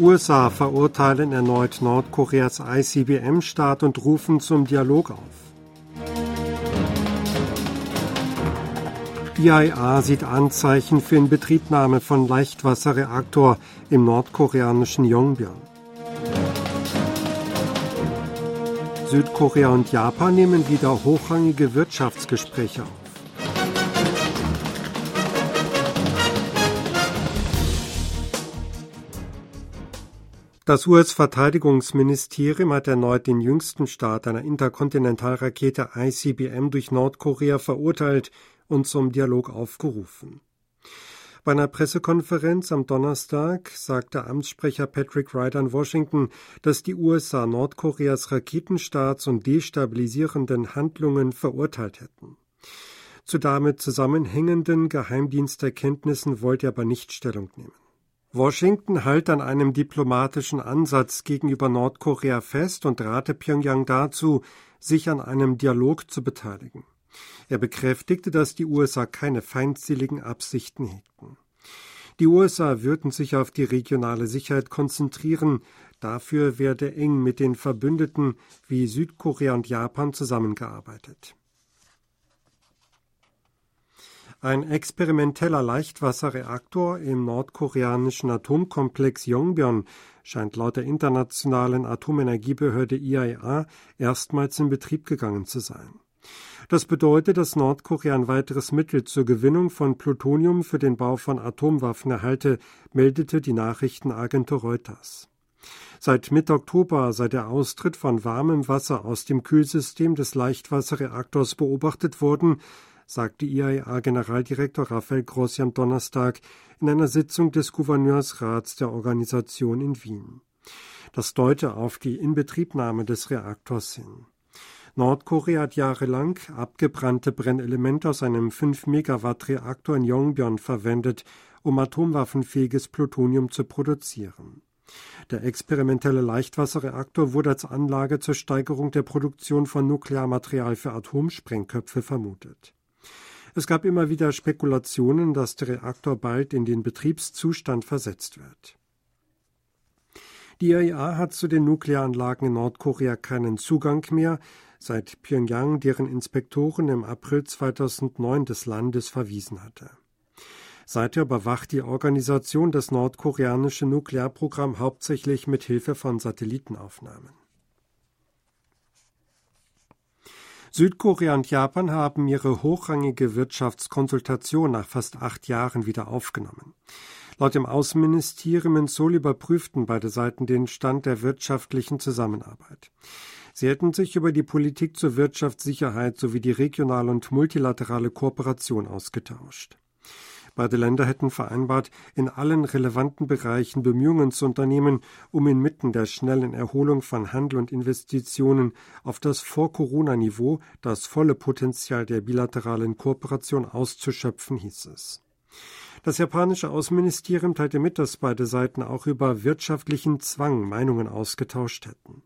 USA verurteilen erneut Nordkoreas ICBM-Staat und rufen zum Dialog auf. IAEA sieht Anzeichen für Inbetriebnahme von Leichtwasserreaktor im nordkoreanischen Yongbyon. Südkorea und Japan nehmen wieder hochrangige Wirtschaftsgespräche auf. Das US-Verteidigungsministerium hat erneut den jüngsten Start einer Interkontinentalrakete ICBM durch Nordkorea verurteilt und zum Dialog aufgerufen. Bei einer Pressekonferenz am Donnerstag sagte Amtssprecher Patrick Wright an Washington, dass die USA Nordkoreas Raketenstarts und destabilisierenden Handlungen verurteilt hätten. Zu damit zusammenhängenden Geheimdiensterkenntnissen wollte er aber nicht Stellung nehmen. Washington hält an einem diplomatischen Ansatz gegenüber Nordkorea fest und rate Pyongyang dazu, sich an einem Dialog zu beteiligen. Er bekräftigte, dass die USA keine feindseligen Absichten hegten. Die USA würden sich auf die regionale Sicherheit konzentrieren, dafür werde eng mit den Verbündeten wie Südkorea und Japan zusammengearbeitet. Ein experimenteller Leichtwasserreaktor im nordkoreanischen Atomkomplex Yongbyon scheint laut der internationalen Atomenergiebehörde IAEA erstmals in Betrieb gegangen zu sein. Das bedeutet, dass Nordkorea ein weiteres Mittel zur Gewinnung von Plutonium für den Bau von Atomwaffen erhalte, meldete die Nachrichtenagentur Reuters. Seit Mitte Oktober sei der Austritt von warmem Wasser aus dem Kühlsystem des Leichtwasserreaktors beobachtet worden, sagte IAEA-Generaldirektor Raphael Grossi am Donnerstag in einer Sitzung des Gouverneursrats der Organisation in Wien. Das deute auf die Inbetriebnahme des Reaktors hin. Nordkorea hat jahrelang abgebrannte Brennelemente aus einem 5-Megawatt-Reaktor in Yongbyon verwendet, um atomwaffenfähiges Plutonium zu produzieren. Der experimentelle Leichtwasserreaktor wurde als Anlage zur Steigerung der Produktion von Nuklearmaterial für Atomsprengköpfe vermutet. Es gab immer wieder Spekulationen, dass der Reaktor bald in den Betriebszustand versetzt wird. Die IAEA hat zu den Nuklearanlagen in Nordkorea keinen Zugang mehr, seit Pyongyang deren Inspektoren im April 2009 des Landes verwiesen hatte. Seither überwacht die Organisation das nordkoreanische Nuklearprogramm hauptsächlich mit Hilfe von Satellitenaufnahmen. Südkorea und Japan haben ihre hochrangige Wirtschaftskonsultation nach fast acht Jahren wieder aufgenommen. Laut dem Außenministerium in Seoul überprüften beide Seiten den Stand der wirtschaftlichen Zusammenarbeit. Sie hätten sich über die Politik zur Wirtschaftssicherheit sowie die regionale und multilaterale Kooperation ausgetauscht. Beide Länder hätten vereinbart, in allen relevanten Bereichen Bemühungen zu unternehmen, um inmitten der schnellen Erholung von Handel und Investitionen auf das Vor-Corona-Niveau das volle Potenzial der bilateralen Kooperation auszuschöpfen, hieß es. Das japanische Außenministerium teilte mit, dass beide Seiten auch über wirtschaftlichen Zwang Meinungen ausgetauscht hätten.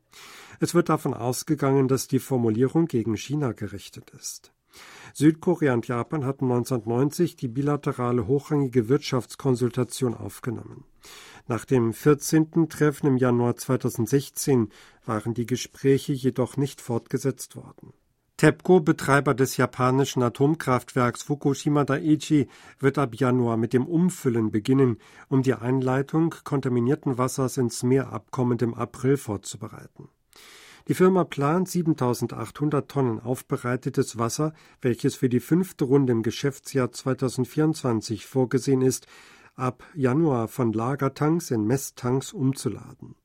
Es wird davon ausgegangen, dass die Formulierung gegen China gerichtet ist. Südkorea und Japan hatten 1990 die bilaterale hochrangige Wirtschaftskonsultation aufgenommen. Nach dem 14. Treffen im Januar 2016 waren die Gespräche jedoch nicht fortgesetzt worden. TEPCO, Betreiber des japanischen Atomkraftwerks Fukushima Daiichi, wird ab Januar mit dem Umfüllen beginnen, um die Einleitung kontaminierten Wassers ins Meer ab kommendem April vorzubereiten. Die Firma plant 7800 Tonnen aufbereitetes Wasser, welches für die fünfte Runde im Geschäftsjahr 2024 vorgesehen ist, ab Januar von Lagertanks in Messtanks umzuladen.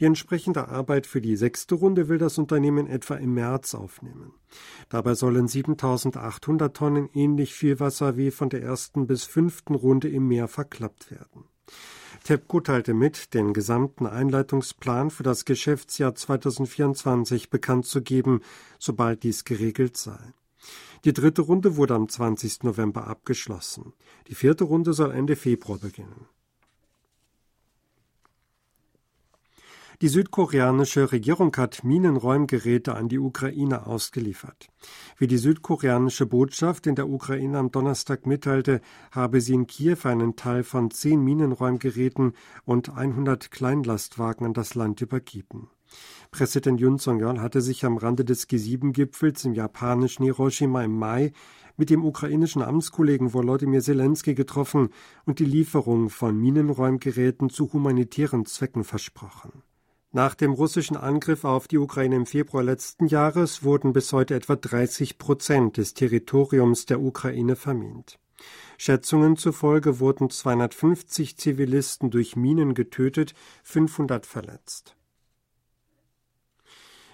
Die entsprechende Arbeit für die sechste Runde will das Unternehmen etwa im März aufnehmen. Dabei sollen 7800 Tonnen ähnlich viel Wasser wie von der ersten bis fünften Runde im Meer verklappt werden. TEPCO teilte mit, den gesamten Einleitungsplan für das Geschäftsjahr 2024 bekannt zu geben, sobald dies geregelt sei. Die dritte Runde wurde am 20. November abgeschlossen. Die vierte Runde soll Ende Februar beginnen. Die südkoreanische Regierung hat Minenräumgeräte an die Ukraine ausgeliefert. Wie die südkoreanische Botschaft in der Ukraine am Donnerstag mitteilte, habe sie in Kiew einen Teil von zehn Minenräumgeräten und 100 Kleinlastwagen an das Land übergeben. Präsident Yun Song-yeol hatte sich am Rande des G7-Gipfels im japanischen Hiroshima im Mai mit dem ukrainischen Amtskollegen Volodymyr Zelensky getroffen und die Lieferung von Minenräumgeräten zu humanitären Zwecken versprochen. Nach dem russischen Angriff auf die Ukraine im Februar letzten Jahres wurden bis heute etwa 30 Prozent des Territoriums der Ukraine vermint. Schätzungen zufolge wurden 250 Zivilisten durch Minen getötet, 500 verletzt.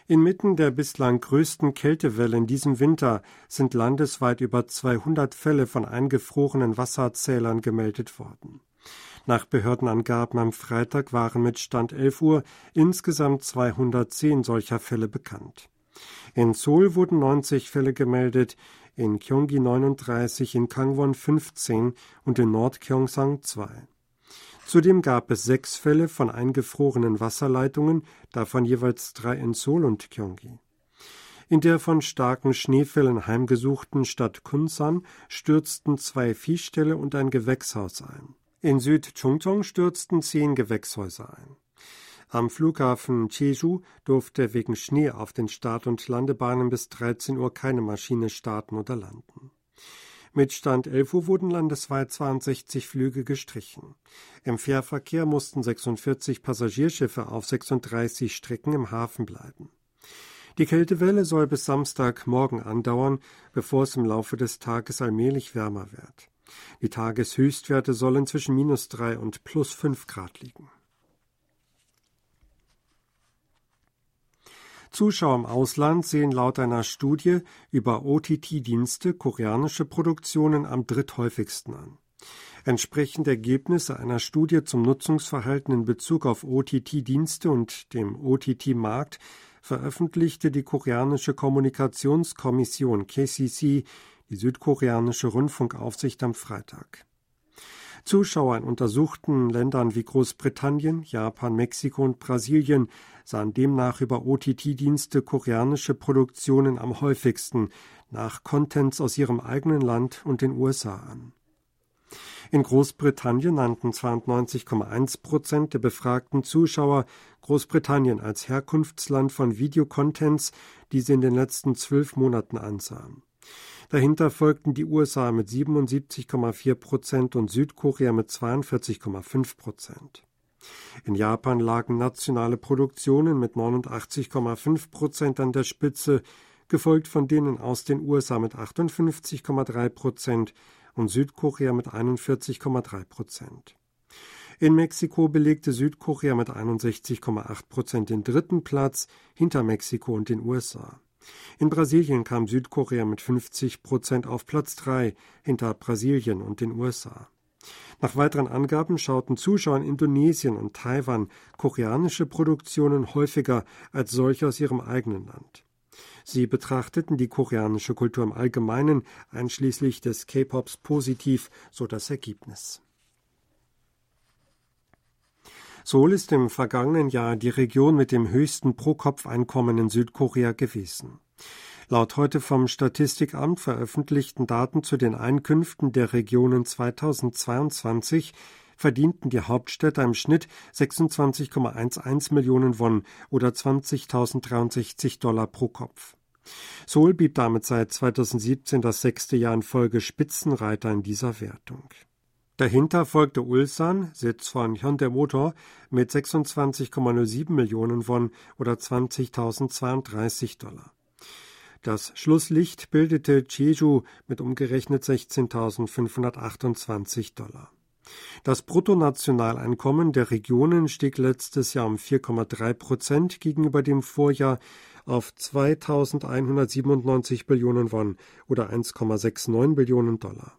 Inmitten der bislang größten Kältewelle in diesem Winter sind landesweit über 200 Fälle von eingefrorenen Wasserzählern gemeldet worden. Nach Behördenangaben am Freitag waren mit Stand 11 Uhr insgesamt 210 solcher Fälle bekannt. In Seoul wurden 90 Fälle gemeldet, in Gyeonggi 39, in Kangwon 15 und in Nordkyongsang 2. Zudem gab es sechs Fälle von eingefrorenen Wasserleitungen, davon jeweils drei in Seoul und Gyeonggi. In der von starken Schneefällen heimgesuchten Stadt Kunsan stürzten zwei Viehställe und ein Gewächshaus ein. In Südchungcheong stürzten zehn Gewächshäuser ein. Am Flughafen Jeju durfte wegen Schnee auf den Start- und Landebahnen bis 13 Uhr keine Maschine starten oder landen. Mit Stand 11 Uhr wurden landesweit 62 Flüge gestrichen. Im Fährverkehr mussten 46 Passagierschiffe auf 36 Strecken im Hafen bleiben. Die Kältewelle soll bis Samstagmorgen andauern, bevor es im Laufe des Tages allmählich wärmer wird. Die Tageshöchstwerte sollen zwischen minus drei und plus fünf Grad liegen. Zuschauer im Ausland sehen laut einer Studie über OTT-Dienste koreanische Produktionen am dritthäufigsten an. Entsprechend Ergebnisse einer Studie zum Nutzungsverhalten in Bezug auf OTT-Dienste und dem OTT-Markt veröffentlichte die koreanische Kommunikationskommission KCC die südkoreanische Rundfunkaufsicht am Freitag. Zuschauer in untersuchten Ländern wie Großbritannien, Japan, Mexiko und Brasilien sahen demnach über OTT-Dienste koreanische Produktionen am häufigsten nach Contents aus ihrem eigenen Land und den USA an. In Großbritannien nannten 92,1 Prozent der befragten Zuschauer Großbritannien als Herkunftsland von Videocontents, die sie in den letzten zwölf Monaten ansahen. Dahinter folgten die USA mit 77,4 Prozent und Südkorea mit 42,5 Prozent. In Japan lagen nationale Produktionen mit 89,5 Prozent an der Spitze, gefolgt von denen aus den USA mit 58,3 Prozent und Südkorea mit 41,3 Prozent. In Mexiko belegte Südkorea mit 61,8 Prozent den dritten Platz hinter Mexiko und den USA. In Brasilien kam Südkorea mit 50 Prozent auf Platz 3 hinter Brasilien und den USA. Nach weiteren Angaben schauten Zuschauer in Indonesien und Taiwan koreanische Produktionen häufiger als solche aus ihrem eigenen Land. Sie betrachteten die koreanische Kultur im Allgemeinen, einschließlich des K-Pops, positiv, so das Ergebnis. Seoul ist im vergangenen Jahr die Region mit dem höchsten Pro-Kopf-Einkommen in Südkorea gewesen. Laut heute vom Statistikamt veröffentlichten Daten zu den Einkünften der Regionen 2022 verdienten die Hauptstädte im Schnitt 26,11 Millionen Won oder 20.063 Dollar pro Kopf. Seoul blieb damit seit 2017 das sechste Jahr in Folge Spitzenreiter in dieser Wertung. Dahinter folgte Ulsan, Sitz von Hyundai Motor, mit 26,07 Millionen Won oder 20.032 Dollar. Das Schlusslicht bildete Jeju mit umgerechnet 16.528 Dollar. Das Bruttonationaleinkommen der Regionen stieg letztes Jahr um 4,3 Prozent gegenüber dem Vorjahr auf 2.197 Billionen Won oder 1,69 Billionen Dollar.